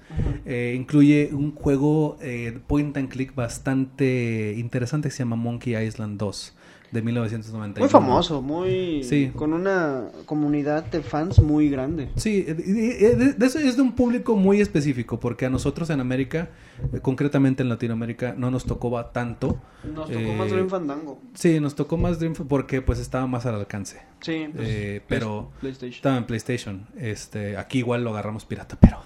eh, incluye un juego eh, point and click bastante interesante que se llama Monkey Island 2 de 1991. Muy famoso, muy... Sí. Con una comunidad de fans muy grande. Sí, eh, de, de- de eso es de un público muy específico, porque a nosotros en América, eh, concretamente en Latinoamérica, no nos tocó tanto. Nos tocó Eh, más Dream Fandango. Sí, nos tocó más Dream porque pues estaba más al alcance. Sí, pues, Eh, pero Play- PlayStation. estaba en PlayStation. Este, aquí igual lo agarramos pirata, pero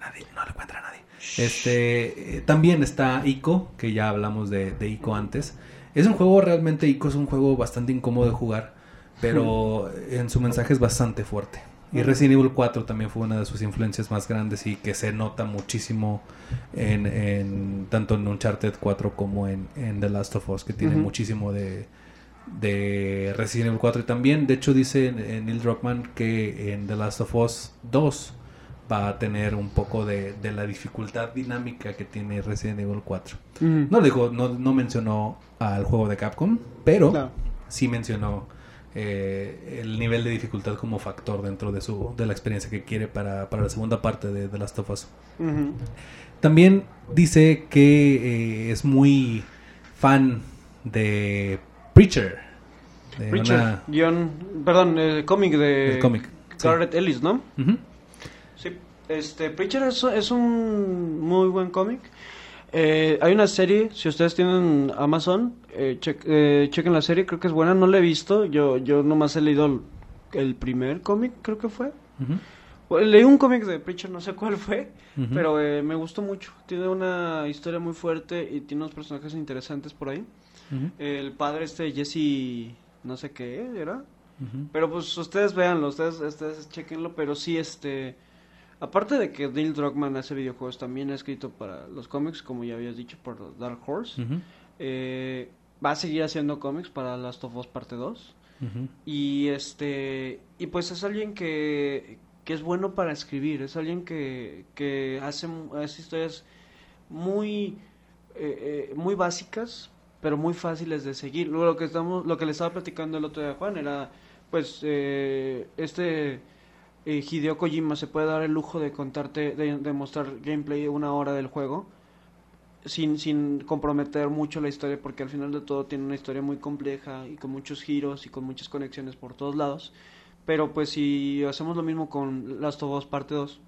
nadie, no lo encuentra nadie. Este, eh, también está Ico, que ya hablamos de, de Ico antes. Es un juego realmente Ico es un juego bastante incómodo de jugar, pero en su mensaje es bastante fuerte. Y. Resident Evil 4 también fue una de sus influencias más grandes y que se nota muchísimo en, en- tanto en Uncharted 4 como en, en The Last of Us, que tiene muchísimo de, de Resident Evil 4 y también, de hecho dice Neil Druckmann que en The Last of Us 2 va a tener un poco de, de la dificultad dinámica que tiene Resident Evil 4. Ujú. No dijo, no, no mencionó al juego de Capcom, pero sí mencionó eh, el nivel de dificultad como factor dentro de su de la experiencia que quiere para, para la segunda parte de The Last of Us. También dice que eh, es muy fan de Preacher. de Preacher, una- guion, perdón, el cómic de El cómic, sí. Garrett Ellis, ¿no? Sí, este, Preacher es, es un muy buen cómic. Eh, hay una serie, si ustedes tienen Amazon, eh, che- eh, chequen la serie, creo que es buena, no la he visto, yo, yo nomás he leído el, el primer cómic, creo que fue. Bueno, Leí un cómic de Preacher, no sé cuál fue, Ujú. pero eh, me gustó mucho. Tiene una historia muy fuerte y tiene unos personajes interesantes por ahí. El padre este Jesse, no sé qué era, pero pues ustedes véanlo, ustedes, ustedes chequenlo, pero sí, este... Aparte de que Neil Druckmann hace videojuegos, también ha escrito para los cómics, como ya habías dicho, por Dark Horse. Eh, va a seguir haciendo cómics para Last of Us Parte 2. Ujú. Y este... Y pues es alguien que... que es bueno para escribir, es alguien que, que hace, hace historias muy, eh, eh, muy básicas, pero muy fáciles de seguir. Luego lo que estamos, lo que le estaba platicando el otro día a Juan era, pues, eh, este Hideo Kojima se puede dar el lujo de contarte, de, de mostrar gameplay de una hora del juego sin, sin comprometer mucho la historia, porque al final de todo tiene una historia muy compleja y con muchos giros y con muchas conexiones por todos lados. Pero pues si hacemos lo mismo con Last of Us Parte 2,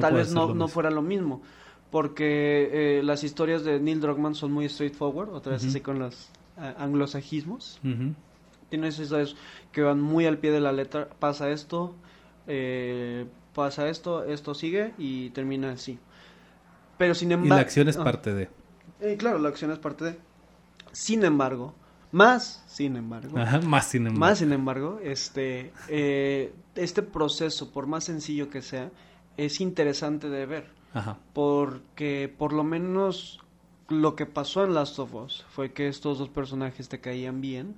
tal vez no, no fuera lo mismo. Porque eh, las historias de Neil Druckmann son muy straightforward, otra vez así con los anglosajismos. Tiene esas historias que van muy al pie de la letra. Pasa esto, eh, pasa esto, esto sigue y termina así. Pero sin embargo... Y la acción es parte de... Eh, claro, la acción es parte de... Sin embargo, más sin embargo... más sin embargo. Más sin embargo, este, eh, este proceso, por más sencillo que sea, es interesante de ver. Ajá. Porque por lo menos lo que pasó en Last of Us fue que estos dos personajes te caían bien,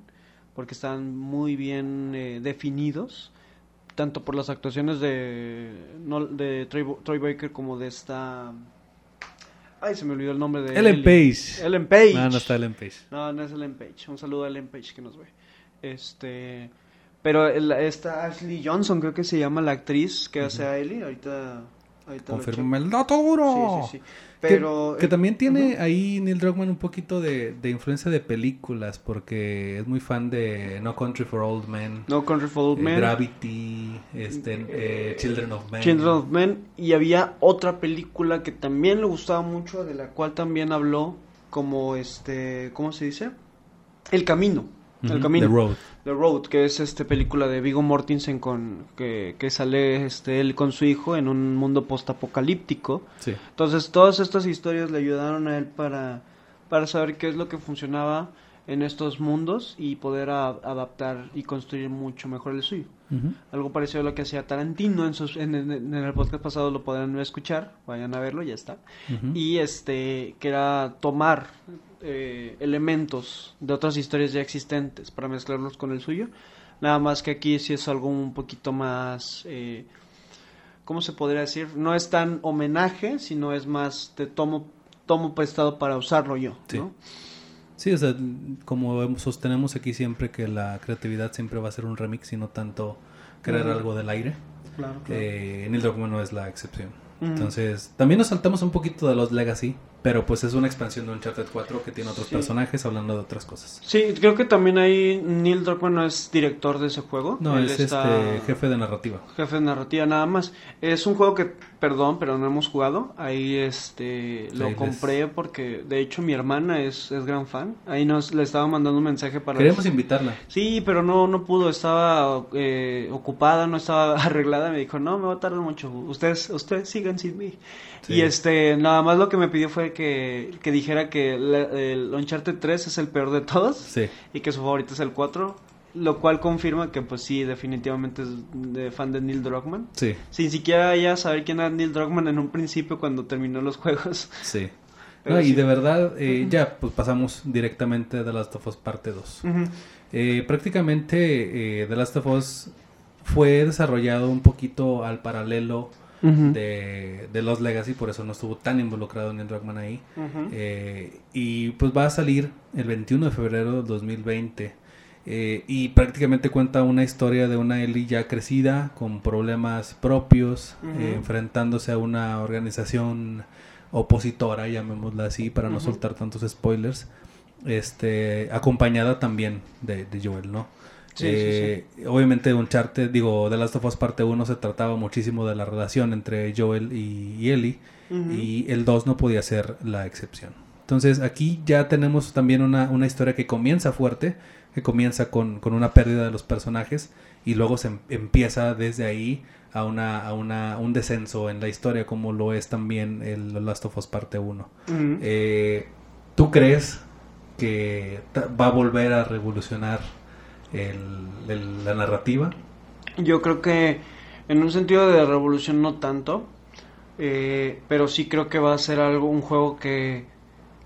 porque estaban muy bien eh, definidos, tanto por las actuaciones de, no, de Troy, Troy Baker como de esta Ay, se me olvidó el nombre de Ellen Page. Ellen Page. No, no está Ellen Page. No, no es Ellen Page. Un saludo a Ellen Page que nos ve. Este. Pero esta Ashley Johnson, creo que se llama la actriz que hace a Ellie. Ahorita. Confirma el dato duro. Sí, sí, sí. Pero, que, también tiene ahí Neil Druckmann un poquito de, de, influencia de películas, porque es muy fan de No Country for Old Men. No Country for Old eh, Men. Gravity, este, eh, Children of Men. Children of Men. Y había otra película que también le gustaba mucho, de la cual también habló como este, ¿cómo se dice? El Camino. El Camino. The Road. The Road, que es este película de Vigo Mortensen con que, que sale este él con su hijo en un mundo postapocalíptico. Sí. Entonces, todas estas historias le ayudaron a él para para saber qué es lo que funcionaba en estos mundos y poder a, adaptar y construir mucho mejor el suyo. Uh -huh. Algo parecido a lo que hacía Tarantino en, sus, en, en, en, el podcast pasado, lo podrán escuchar, vayan a verlo, ya está. Uh -huh. Y este, que era tomar eh, elementos de otras historias ya existentes para mezclarlos con el suyo. Nada más que aquí sí es algo un poquito más... Eh, ¿Cómo se podría decir? No es tan homenaje, sino es más, te tomo, tomo prestado para usarlo yo, sí. ¿no? Sí, o sea, como sostenemos aquí siempre que la creatividad siempre va a ser un remix y no tanto crear algo del aire. Claro, claro. Eh, Neil Druckmann no es la excepción. Uh -huh. Entonces, también nos saltamos un poquito de los Legacy, pero pues es una expansión de Uncharted 4 que tiene otros sí. personajes hablando de otras cosas. Sí, creo que también ahí Neil Druckmann no es director de ese juego. No, Él es está... este jefe de narrativa. Jefe de narrativa nada más. Es un juego que, perdón, pero no hemos jugado. Ahí este lo compré les... porque de hecho mi hermana es, es gran fan. Ahí nos le estaba mandando un mensaje para... Queremos invitarla. Sí, pero no, no pudo, estaba eh, ocupada, no estaba arreglada. Me dijo, no, me va a tardar mucho. Ustedes, ustedes sigan sin mí. Sí. Y este, nada más lo que me pidió fue que, que dijera que la, el Uncharted 3 es el peor de todos sí. y que su favorito es el 4, lo cual confirma que pues sí, definitivamente es de fan de Neil Druckmann. Sí. Sin siquiera ya saber quién era Neil Druckmann en un principio cuando terminó los juegos. Sí. No, y de verdad, eh, uh -huh. ya pues pasamos directamente de The Last of Us parte 2. Uh -huh. eh, prácticamente eh, The Last of Us fue desarrollado un poquito al paralelo Uh -huh. de, de, los Legacy, por eso no estuvo tan involucrado en el Rockman ahí. Uh -huh. eh, y pues va a salir el 21 de febrero del 2020. Eh, y prácticamente cuenta una historia de una Ellie ya crecida, con problemas propios, uh -huh. eh, enfrentándose a una organización opositora, llamémosla así, para no soltar tantos spoilers. Este, acompañada también de, de Joel, ¿no? Sí, eh, sí, sí. Obviamente Uncharted, digo, The Last of Us parte 1 se trataba muchísimo de la relación entre Joel y, y Ellie uh -huh. y el 2 no podía ser la excepción. Entonces aquí ya tenemos también una, una historia que comienza fuerte, que comienza con, con, una pérdida de los personajes y luego se em, empieza desde ahí a, una, a una, un descenso en la historia como lo es también el The Last of Us parte 1. Uh -huh. eh, ¿Tú crees que va a volver a revolucionar el, el, la narrativa? Yo creo que en un sentido de revolución no tanto, eh, pero sí creo que va a ser algo, un juego que,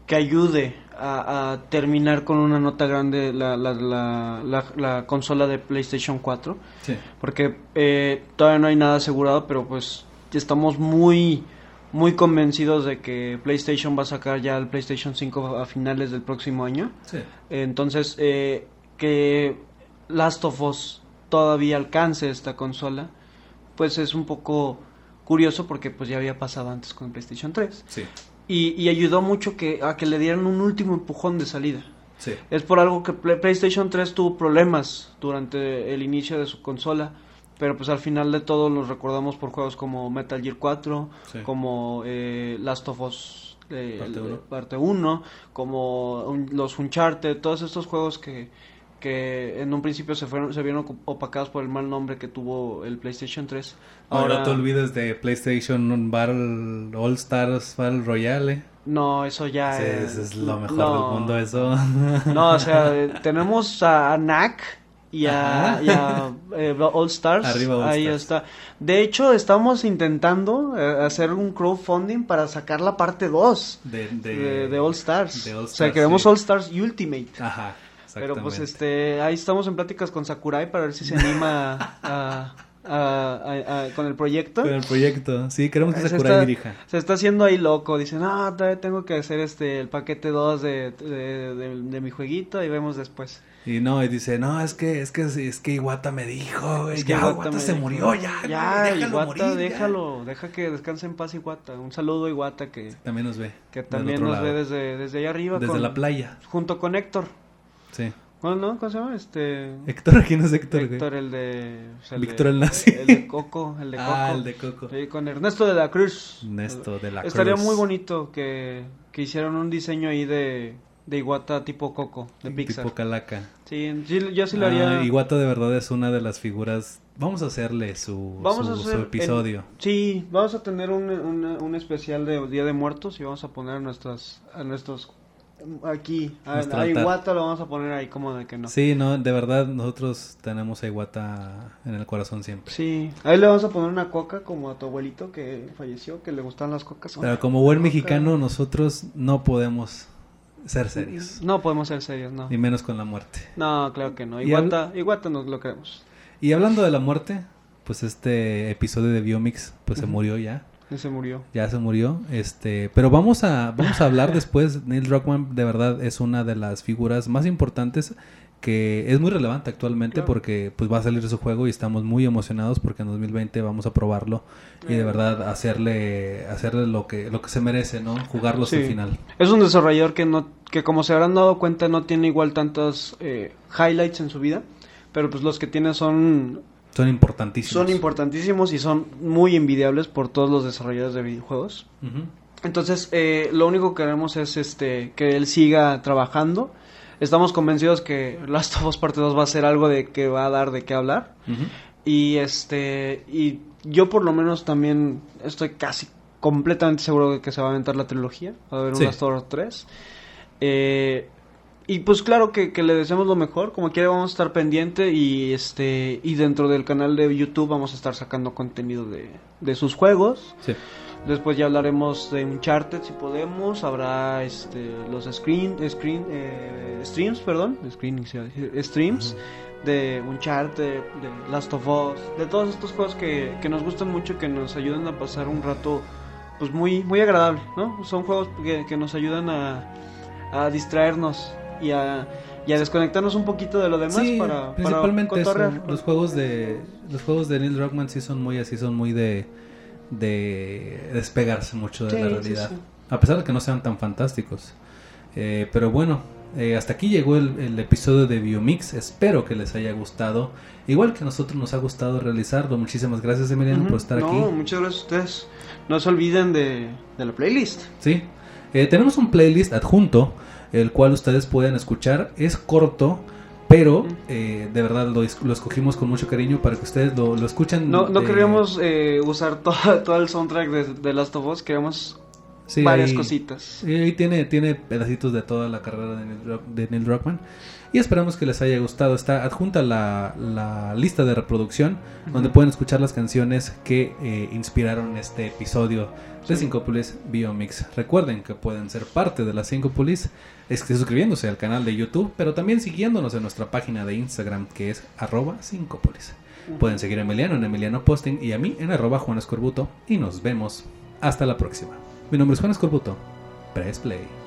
que ayude a, terminar con una nota grande la, la, la, la consola de PlayStation 4. Sí. Porque eh, todavía no hay nada asegurado, pero pues estamos muy muy convencidos de que PlayStation va a sacar ya el PlayStation 5 a finales del próximo año. Sí. Entonces, eh, que Last of Us todavía alcance esta consola, pues es un poco curioso porque pues ya había pasado antes con PlayStation 3. Sí. Y, ayudó mucho que, a que le dieran un último empujón de salida. Sí. Es por algo que PlayStation 3 tuvo problemas durante el inicio de su consola pero pues al final de todo los recordamos por juegos como Metal Gear 4, como eh, Last of Us eh, parte 1, como los Uncharted, todos estos juegos que, que en un principio se fueron se vieron opacados por el mal nombre que tuvo el PlayStation 3. Ahora no te olvides de PlayStation Battle All Stars Battle Royale. No, eso ya es, es, lo mejor del mundo eso. No, o sea, tenemos a, a Knack y a, eh, All Stars. Ahí está. De hecho, estamos intentando eh, hacer un crowdfunding para sacar la parte 2 de, All Stars. o sea, queremos All Stars Ultimate. Ajá. Pero pues este, ahí estamos en pláticas con Sakurai para ver si se anima a, con el proyecto. Con el proyecto, sí, queremos que se, está, dirija. Se está haciendo ahí loco, dice, no, todavía tengo que hacer este el paquete 2 de, de, mi jueguito y vemos después. Y no, y dice, no, es que, es que, es que Iwata me dijo, es que ya, Iwata, se murió, ya. Ya, déjalo Iwata, déjalo, deja que descanse en paz Iwata. Un saludo a Iwata que... también nos ve. Que también nos ve desde, desde allá arriba. Desde la playa. Junto con Héctor. Sí. ¿Cómo se llama? Este... Héctor, ¿quién es Héctor? Héctor, el de... Víctor el nazi. El de Coco, el de ah, Coco. Ah, el de Coco. Sí, con Ernesto de la Cruz. Ernesto de la Cruz. Estaría muy bonito que, que hicieran un diseño ahí de, de Iguata tipo Coco, de Pixar. Tipo Calaca. Sí, yo sí lo haría. Ah, Iguata de verdad es una de las figuras... Vamos a hacerle su, vamos a hacer episodio. Sí, vamos a tener un, un, especial de Día de Muertos y vamos a poner nuestras, a nuestros aquí, a, Iguata lo vamos a poner ahí como de que no. Sí, no, de verdad nosotros tenemos a Iguata en el corazón siempre. Sí, ahí le vamos a poner una coca como a tu abuelito que falleció, que le gustan las cocas. Pero como buen mexicano nosotros no podemos ser serios. No podemos ser serios, no. Ni menos con la muerte. No, claro que no. Iguata, Iguata nos lo creemos. Y hablando de la muerte, pues este episodio de Biomix pues se murió ya. Ya se murió. Ya se murió. Este, pero vamos a, vamos a hablar después. Neil Druckmann de verdad es una de las figuras más importantes que es muy relevante actualmente porque pues va a salir su juego y estamos muy emocionados porque en 2020 vamos a probarlo y de verdad hacerle hacerle lo que lo que se merece, ¿no? Jugarlo hasta el final. Es un desarrollador que no que como se habrán dado cuenta no tiene igual tantos eh, highlights en su vida, pero pues los que tiene son son importantísimos. Son importantísimos y son muy envidiables por todos los desarrolladores de videojuegos. Entonces, eh, lo único que queremos es este que él siga trabajando. Estamos convencidos que Last of Us Parte 2 va a ser algo de que va a dar de qué hablar. Y este y yo por lo menos también estoy casi completamente seguro de que se va a aventar la trilogía. Va a haber un Last of Us 3. Eh, y pues claro que, le deseamos lo mejor, como quiera vamos a estar pendiente y este y dentro del canal de YouTube vamos a estar sacando contenido de, sus juegos. Después ya hablaremos de Uncharted si podemos, habrá este los screen screen eh, streams, perdón, streams de Uncharted, de Last of Us, de todos estos juegos que, que nos gustan mucho que nos ayudan a pasar un rato pues muy muy agradable, ¿no? Son juegos que, que nos ayudan a, a distraernos y a, desconectarnos un poquito de lo demás para principalmente los juegos de los juegos de Neil Druckmann sí son muy así son muy de de despegarse mucho de la realidad a pesar de que no sean tan fantásticos. Eh, pero bueno eh, hasta aquí llegó el, episodio de Biomix. Espero que les haya gustado igual que a nosotros nos ha gustado realizarlo. Muchísimas gracias Emiliano por estar aquí. muchas gracias a ustedes. No se olviden de, de la playlist. Sí. Eh, tenemos un playlist adjunto el cual ustedes pueden escuchar. Es corto, pero eh, de verdad lo, escogimos con mucho cariño para que ustedes lo, escuchen. No, no queríamos eh, usar todo, todo, el soundtrack de, de, Last of Us, queríamos Sí, varias ahí- cositas. Y ahí tiene, tiene pedacitos de toda la carrera de Neil, de Neil Druckmann. Y esperamos que les haya gustado. Está adjunta la, la lista de reproducción donde pueden escuchar las canciones que eh, inspiraron este episodio de Sí. Syncopolis Biomix. Recuerden que pueden ser parte de la que suscribiéndose al canal de YouTube, pero también siguiéndonos en nuestra página de Instagram que es arroba Syncopolis. Pueden seguir a Emiliano en Emiliano Posting y a mí en arroba Juan Escorbuto. Y nos vemos hasta la próxima. Mi nombre es Juan Escorbuto. Press Play.